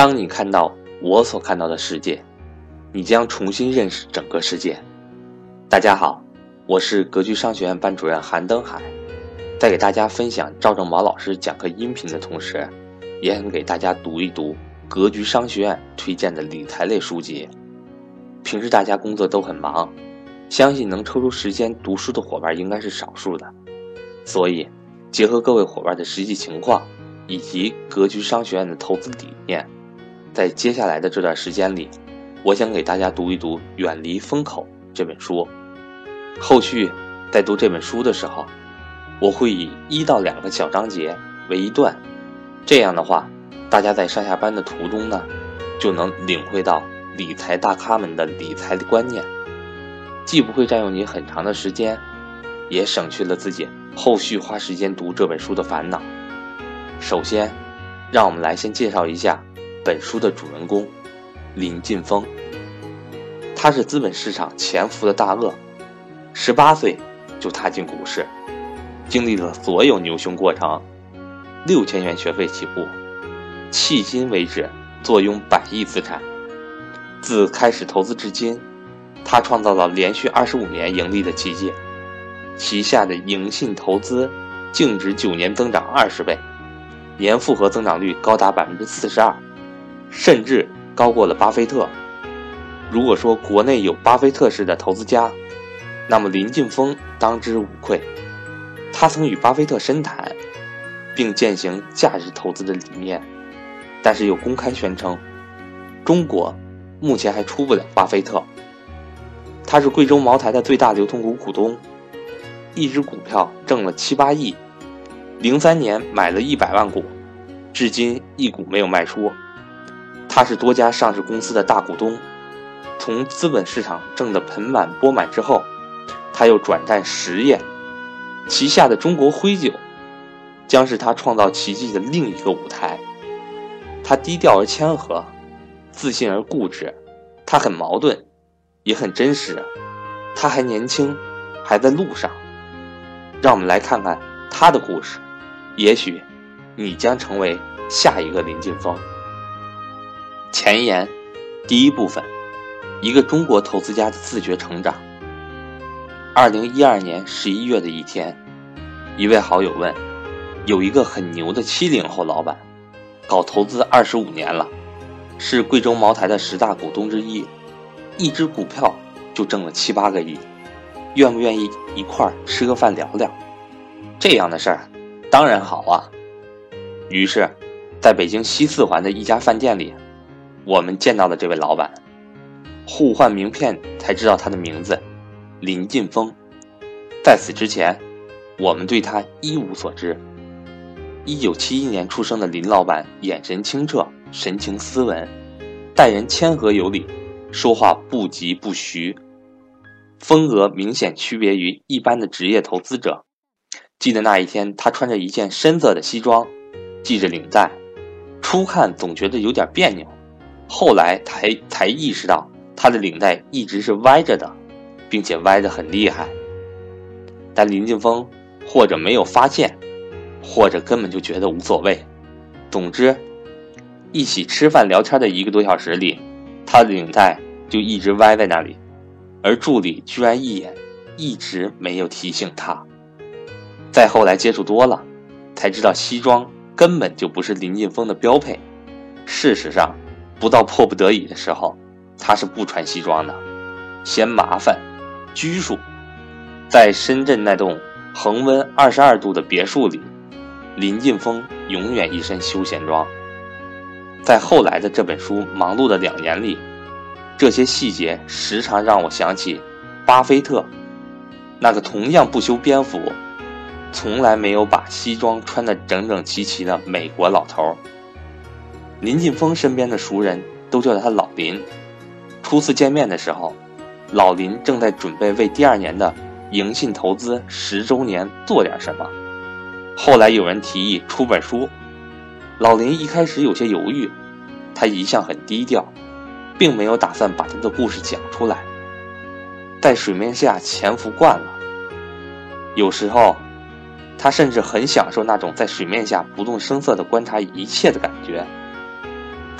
当你看到我所看到的世界，你将重新认识整个世界。大家好，我是格局商学院班主任韩登海，在给大家分享赵正宝老师讲课音频的同时，也想给大家读一读格局商学院推荐的理财类书籍。平时大家工作都很忙，相信能抽出时间读书的伙伴应该是少数的，所以结合各位伙伴的实际情况。以及格局商学院的投资理念，在接下来的这段时间里，我想给大家读一读《远离风口》这本书。后续在读这本书的时候，我会以一到两个小章节为一段，这样的话，大家在上下班的途中呢，就能领会到理财大咖们的理财的观念，既不会占用你很长的时间，也省去了自己后续花时间读这本书的烦恼。首先，让我们来先介绍一下本书的主人公林晋峰。他是资本市场潜伏的大鳄，十八岁就踏进股市，经历了所有牛熊过程，六千元学费起步，迄今为止坐拥百亿资产。自开始投资至今，他创造了连续二十五年盈利的奇迹，旗下的盈信投资净值九年增长二十倍。年复合增长率高达百分之四十二，甚至高过了巴菲特。如果说国内有巴菲特式的投资家，那么林晋峰当之无愧。他曾与巴菲特深谈，并践行价值投资的理念，但是又公开宣称，中国目前还出不了巴菲特。他是贵州茅台的最大流通股股东，一只股票挣了七八亿。零三年买了一百万股，至今一股没有卖出。他是多家上市公司的大股东，从资本市场挣得盆满钵满之后，他又转战实业，旗下的中国灰酒将是他创造奇迹的另一个舞台。他低调而谦和，自信而固执，他很矛盾，也很真实。他还年轻，还在路上。让我们来看看他的故事。也许，你将成为下一个林晋峰。前言，第一部分，一个中国投资家的自觉成长。二零一二年十一月的一天，一位好友问：“有一个很牛的七零后老板，搞投资二十五年了，是贵州茅台的十大股东之一，一只股票就挣了七八个亿，愿不愿意一块儿吃个饭聊聊？这样的事儿。”当然好啊！于是，在北京西四环的一家饭店里，我们见到了这位老板。互换名片才知道他的名字，林晋峰。在此之前，我们对他一无所知。一九七一年出生的林老板，眼神清澈，神情斯文，待人谦和有礼，说话不急不徐，风格明显区别于一般的职业投资者。记得那一天，他穿着一件深色的西装，系着领带，初看总觉得有点别扭，后来才才意识到他的领带一直是歪着的，并且歪得很厉害。但林晋峰或者没有发现，或者根本就觉得无所谓。总之，一起吃饭聊天的一个多小时里，他的领带就一直歪在那里，而助理居然一眼一直没有提醒他。再后来接触多了，才知道西装根本就不是林晋峰的标配。事实上，不到迫不得已的时候，他是不穿西装的，嫌麻烦、拘束。在深圳那栋恒温二十二度的别墅里，林晋峰永远一身休闲装。在后来的这本书《忙碌的两年》里，这些细节时常让我想起巴菲特，那个同样不修边幅。从来没有把西装穿得整整齐齐的美国老头儿林晋峰身边的熟人都叫他老林。初次见面的时候，老林正在准备为第二年的迎信投资十周年做点什么。后来有人提议出本书，老林一开始有些犹豫，他一向很低调，并没有打算把他的故事讲出来。在水面下潜伏惯了，有时候。他甚至很享受那种在水面下不动声色地观察一切的感觉。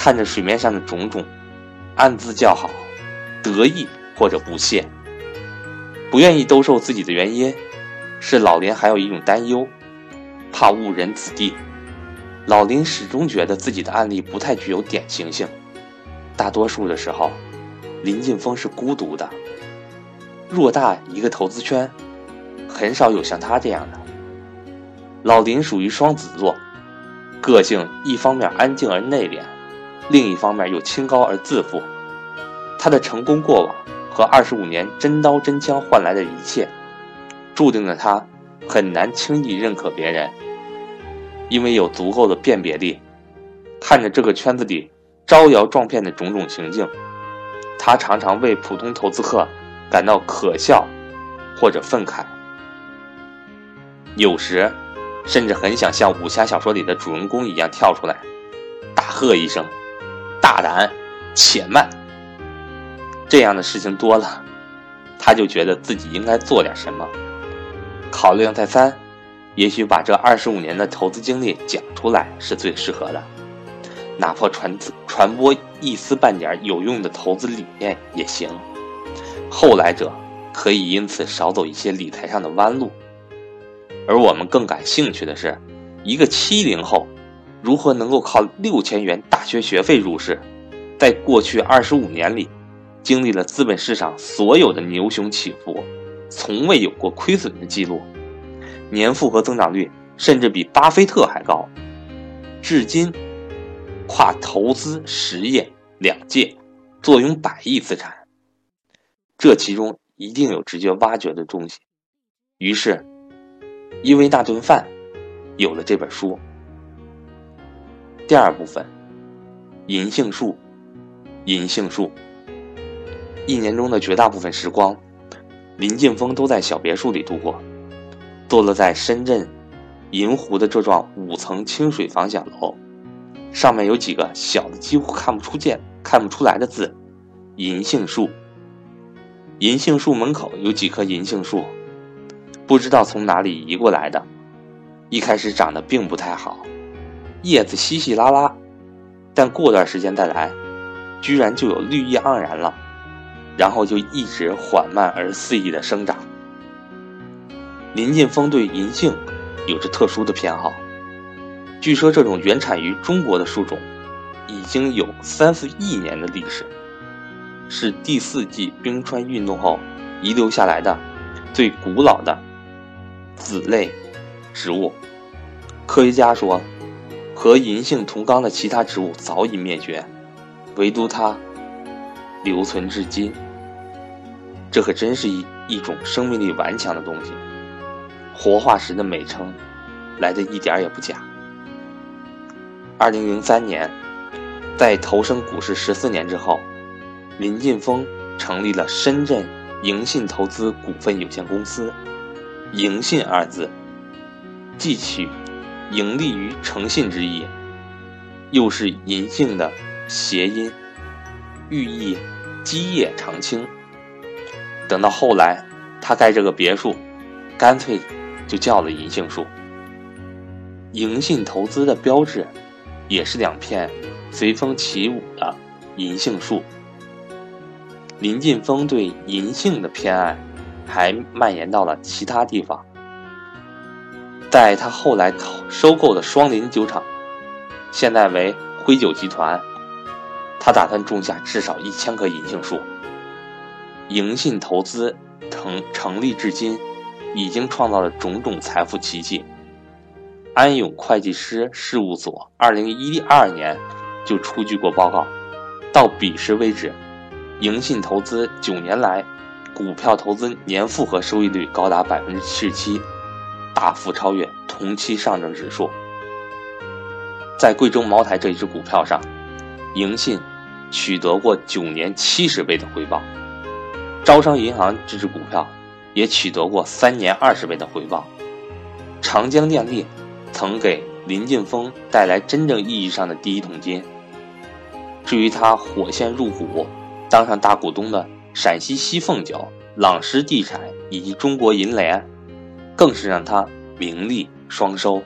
看着水面上的种种，暗自叫好，得意或者不屑。不愿意兜售自己的原因，是老林还有一种担忧，怕误人子弟。老林始终觉得自己的案例不太具有典型性，大多数的时候，林劲峰是孤独的。偌大一个投资圈，很少有像他这样的。老林属于双子座，个性一方面安静而内敛，另一方面又清高而自负。他的成功过往和二十五年真刀真枪换来的一切，注定了他很难轻易认可别人。因为有足够的辨别力，看着这个圈子里招摇撞骗的种种情境，他常常为普通投资客感到可笑或者愤慨，有时甚至很想像武侠小说里的主人公一样跳出来，大喝一声：“大胆，且慢！”这样的事情多了，他就觉得自己应该做点什么。考量再三。也许把这二十五年的投资经历讲出来是最适合的，哪怕传传播一丝半点有用的投资理念也行。后来者可以因此少走一些理财上的弯路。而我们更感兴趣的是，一个七零后如何能够靠六千元大学学费入市，在过去二十五年里，经历了资本市场所有的牛熊起伏，从未有过亏损的记录。年复合增长率甚至比巴菲特还高，至今跨投资实业两界，坐拥百亿资产，这其中一定有直接挖掘的东西。于是，因为那顿饭，有了这本书。第二部分，银杏树，银杏树。一年中的绝大部分时光，林劲峰都在小别墅里度过。坐落在深圳银湖的这幢五层清水房小楼，上面有几个小的几乎看不出见看不出来的字“银杏树”。银杏树门口有几棵银杏树，不知道从哪里移过来的，一开始长得并不太好，叶子稀稀拉拉，但过段时间再来，居然就有绿意盎然了，然后就一直缓慢而肆意的生长。林劲峰对银杏有着特殊的偏好。据说这种原产于中国的树种，已经有三四亿年的历史，是第四纪冰川运动后遗留下来的最古老的子类植物。科学家说，和银杏同纲的其他植物早已灭绝，唯独它留存至今。这可真是一一种生命力顽强的东西。活化石的美称，来的一点儿也不假。二零零三年，在投身股市十四年之后，林劲峰成立了深圳银信投资股份有限公司。银信二字，既取盈利于诚信之意，又是银杏的谐音，寓意基业长青。等到后来，他盖这个别墅，干脆。就叫了银杏树。银信投资的标志，也是两片随风起舞的银杏树。林劲峰对银杏的偏爱，还蔓延到了其他地方。在他后来收购的双林酒厂，现在为辉酒集团，他打算种下至少一千棵银杏树。银信投资成成立至今。已经创造了种种财富奇迹。安永会计师事务所二零一二年就出具过报告，到彼时为止，盈信投资九年来股票投资年复合收益率高达百分之七十七，大幅超越同期上证指数。在贵州茅台这一只股票上，盈信取得过九年七十倍的回报。招商银行这只股票。也取得过三年二十倍的回报。长江电力曾给林劲峰带来真正意义上的第一桶金。至于他火线入股，当上大股东的陕西西凤酒、朗诗地产以及中国银联，更是让他名利双收。